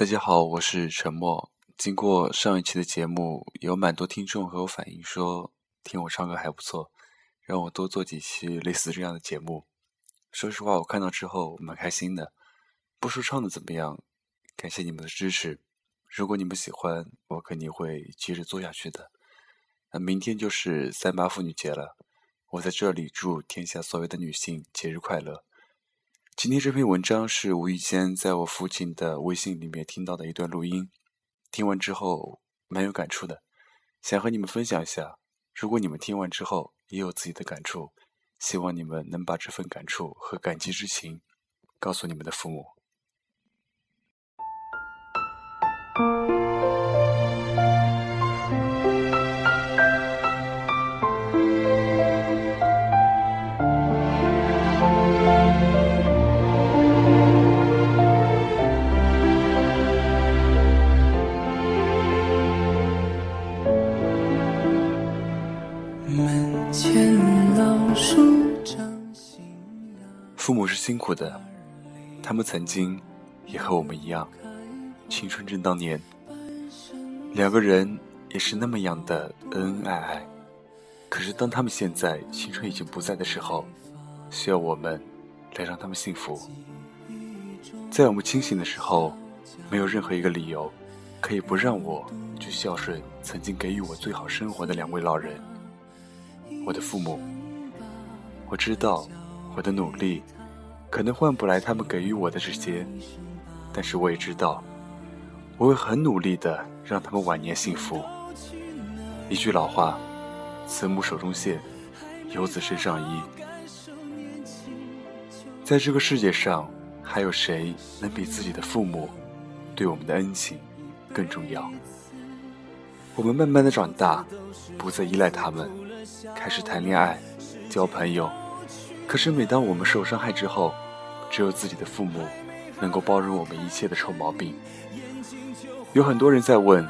大家好，我是沉默。经过上一期的节目，有蛮多听众和我反映说，听我唱歌还不错，让我多做几期类似这样的节目。说实话，我看到之后蛮开心的。不说唱的怎么样，感谢你们的支持。如果你们喜欢，我肯定会接着做下去的。那明天就是三八妇女节了，我在这里祝天下所有的女性节日快乐。今天这篇文章是无意间在我父亲的微信里面听到的一段录音，听完之后蛮有感触的，想和你们分享一下。如果你们听完之后也有自己的感触，希望你们能把这份感触和感激之情告诉你们的父母。他们曾经也和我们一样，青春正当年，两个人也是那么样的恩恩爱爱。可是当他们现在青春已经不在的时候，需要我们来让他们幸福。在我们清醒的时候，没有任何一个理由可以不让我去孝顺曾经给予我最好生活的两位老人，我的父母。我知道我的努力。可能换不来他们给予我的这些，但是我也知道，我会很努力的让他们晚年幸福。一句老话，慈母手中线，游子身上衣。在这个世界上，还有谁能比自己的父母对我们的恩情更重要？我们慢慢的长大，不再依赖他们，开始谈恋爱，交朋友。可是每当我们受伤害之后，只有自己的父母能够包容我们一切的臭毛病。有很多人在问：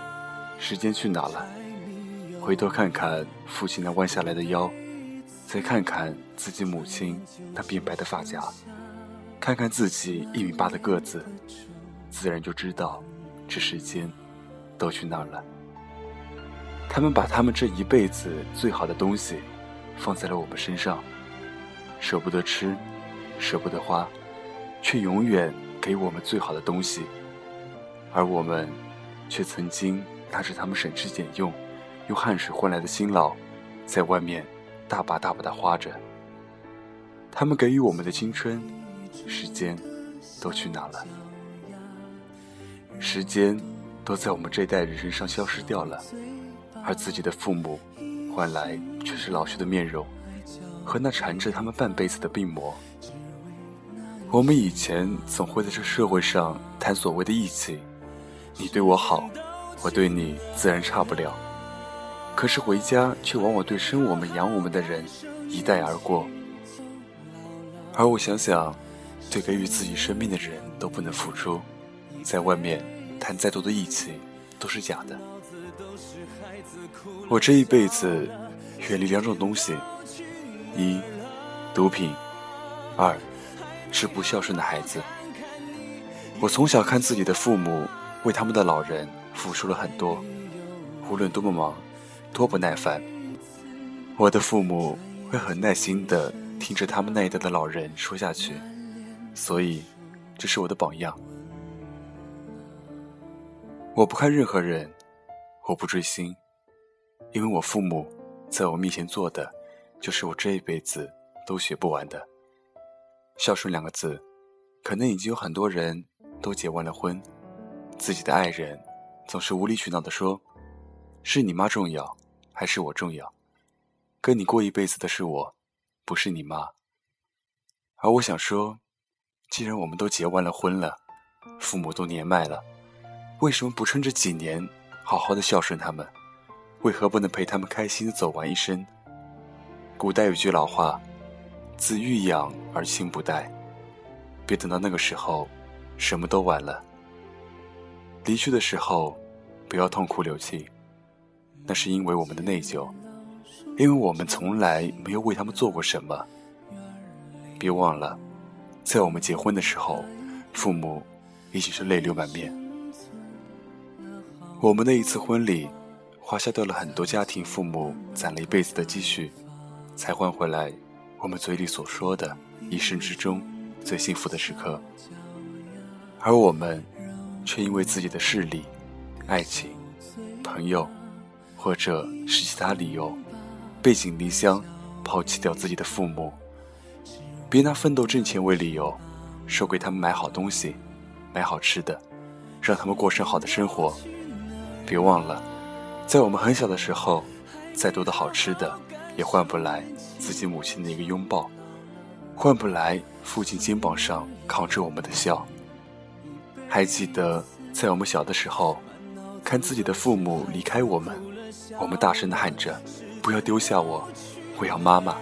时间去哪了？回头看看父亲那弯下来的腰，再看看自己母亲那变白的发夹，看看自己一米八的个子，自然就知道这时间都去哪儿了。他们把他们这一辈子最好的东西放在了我们身上。舍不得吃，舍不得花，却永远给我们最好的东西，而我们，却曾经拿着他们省吃俭用、用汗水换来的辛劳，在外面大把大把的花着。他们给予我们的青春、时间，都去哪了？时间都在我们这代人身上消失掉了，而自己的父母，换来却是老去的面容。和那缠着他们半辈子的病魔。我们以前总会在这社会上谈所谓的义气，你对我好，我对你自然差不了。可是回家却往往对生我们养我们的人一带而过。而我想想，对给予自己生命的人都不能付出，在外面谈再多的义气都是假的。我这一辈子远离两种东西。一，毒品；二，是不孝顺的孩子。我从小看自己的父母为他们的老人付出了很多，无论多么忙，多不耐烦，我的父母会很耐心的听着他们那一代的老人说下去。所以，这是我的榜样。我不看任何人，我不追星，因为我父母在我面前做的。就是我这一辈子都学不完的孝顺两个字，可能已经有很多人都结完了婚，自己的爱人总是无理取闹的说：“是你妈重要，还是我重要？跟你过一辈子的是我，不是你妈。”而我想说，既然我们都结完了婚了，父母都年迈了，为什么不趁这几年好好的孝顺他们？为何不能陪他们开心的走完一生？古代有句老话：“子欲养而亲不待。”别等到那个时候，什么都晚了。离去的时候，不要痛哭流涕，那是因为我们的内疚，因为我们从来没有为他们做过什么。别忘了，在我们结婚的时候，父母已经是泪流满面，我们的一次婚礼，花销掉了很多家庭父母攒了一辈子的积蓄，才换回来我们嘴里所说的一生之中最幸福的时刻。而我们，却因为自己的势力、爱情、朋友，或者是其他理由，背井离乡，抛弃掉自己的父母。别拿奋斗挣钱为理由，说给他们买好东西、买好吃的，让他们过上好的生活。别忘了，在我们很小的时候，再多的好吃的，也换不来自己母亲的一个拥抱，换不来父亲肩膀上扛着我们的笑。还记得在我们小的时候，看自己的父母离开我们，我们大声的喊着：“不要丢下我，我要妈妈。”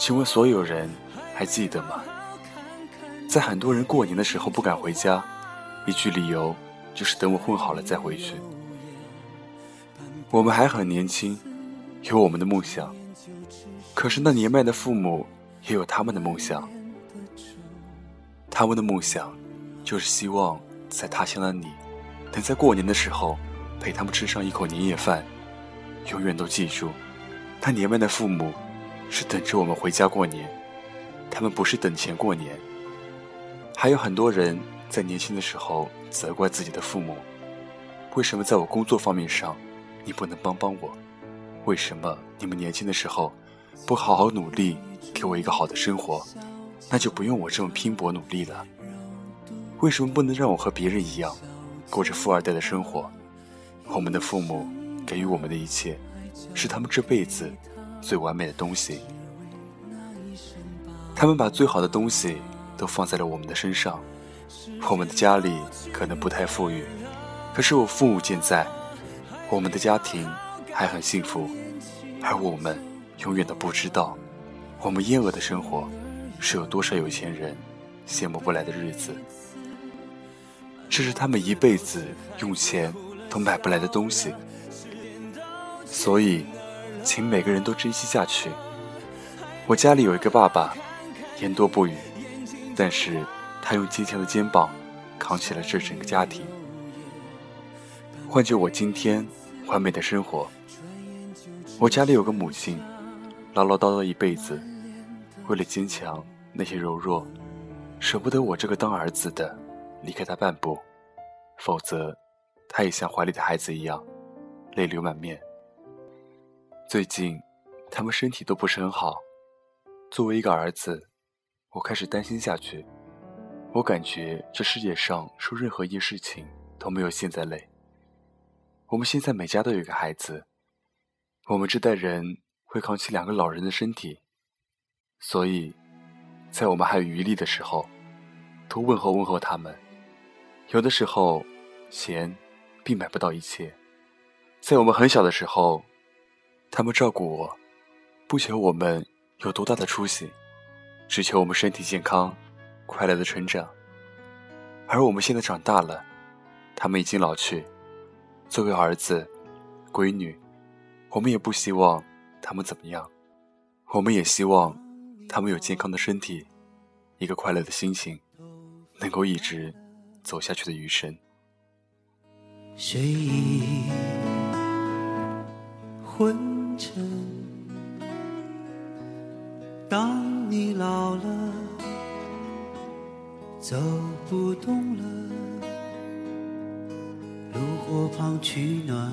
请问所有人还记得吗？在很多人过年的时候不敢回家，一句理由就是等我混好了再回去。我们还很年轻，有我们的梦想，可是那年迈的父母也有他们的梦想，他们的梦想。就是希望在他乡的你，能在过年的时候陪他们吃上一口年夜饭。永远都记住，那年迈的父母是等着我们回家过年，他们不是等钱过年。还有很多人在年轻的时候责怪自己的父母：为什么在我工作方面上你不能帮帮我？为什么你们年轻的时候不好好努力，给我一个好的生活？那就不用我这么拼搏努力了。为什么不能让我和别人一样，过着富二代的生活？我们的父母给予我们的一切，是他们这辈子最完美的东西。他们把最好的东西都放在了我们的身上。我们的家里可能不太富裕，可是我父母健在，我们的家庭还很幸福。而我们永远都不知道，我们燕鹅的生活是有多少有钱人羡慕不来的日子。这是他们一辈子用钱都买不来的东西，所以，请每个人都珍惜下去。我家里有一个爸爸，言多不语，但是他用坚强的肩膀扛起了这整个家庭。换就我今天完美的生活。我家里有个母亲，唠唠叨叨一辈子，为了坚强那些柔弱，舍不得我这个当儿子的。离开他半步，否则，他也像怀里的孩子一样，泪流满面。最近，他们身体都不是很好。作为一个儿子，我开始担心下去。我感觉这世界上说任何一件事情都没有现在累。我们现在每家都有一个孩子，我们这代人会扛起两个老人的身体，所以，在我们还有余力的时候，多问候问候他们。有的时候，钱并买不到一切。在我们很小的时候，他们照顾我，不求我们有多大的出息，只求我们身体健康、快乐的成长。而我们现在长大了，他们已经老去。作为儿子、闺女，我们也不希望他们怎么样，我们也希望他们有健康的身体，一个快乐的心情，能够一直。走下去的余生。睡意昏沉，当你老了，走不动了，炉火旁取暖，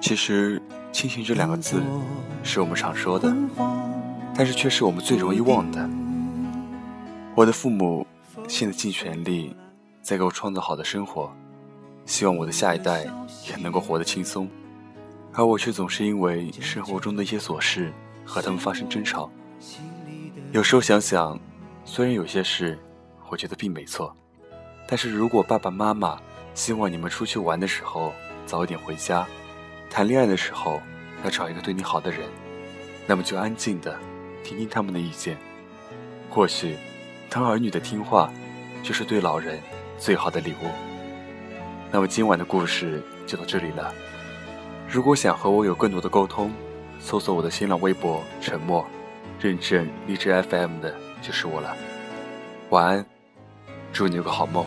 其实，亲情这两个字是我们常说的，但是却是我们最容易忘的。我的父母现在尽全力在给我创造好的生活，希望我的下一代也能够活得轻松。而我却总是因为生活中的一些琐事和他们发生争吵。有时候想想，虽然有些事我觉得并没错，但是如果爸爸妈妈希望你们出去玩的时候早一点回家，谈恋爱的时候要找一个对你好的人，那么就安静的听听他们的意见。或许，当儿女的听话，就是对老人最好的礼物。那么今晚的故事就到这里了。如果想和我有更多的沟通，搜索我的新浪微博“沉默”，认证荔枝 FM 的就是我了。晚安，祝你有个好梦。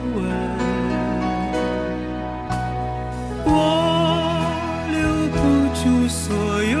所有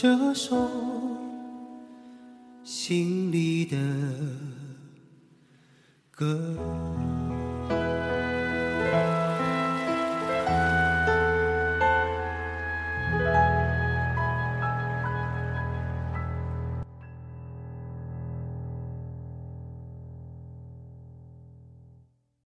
这首心里的歌。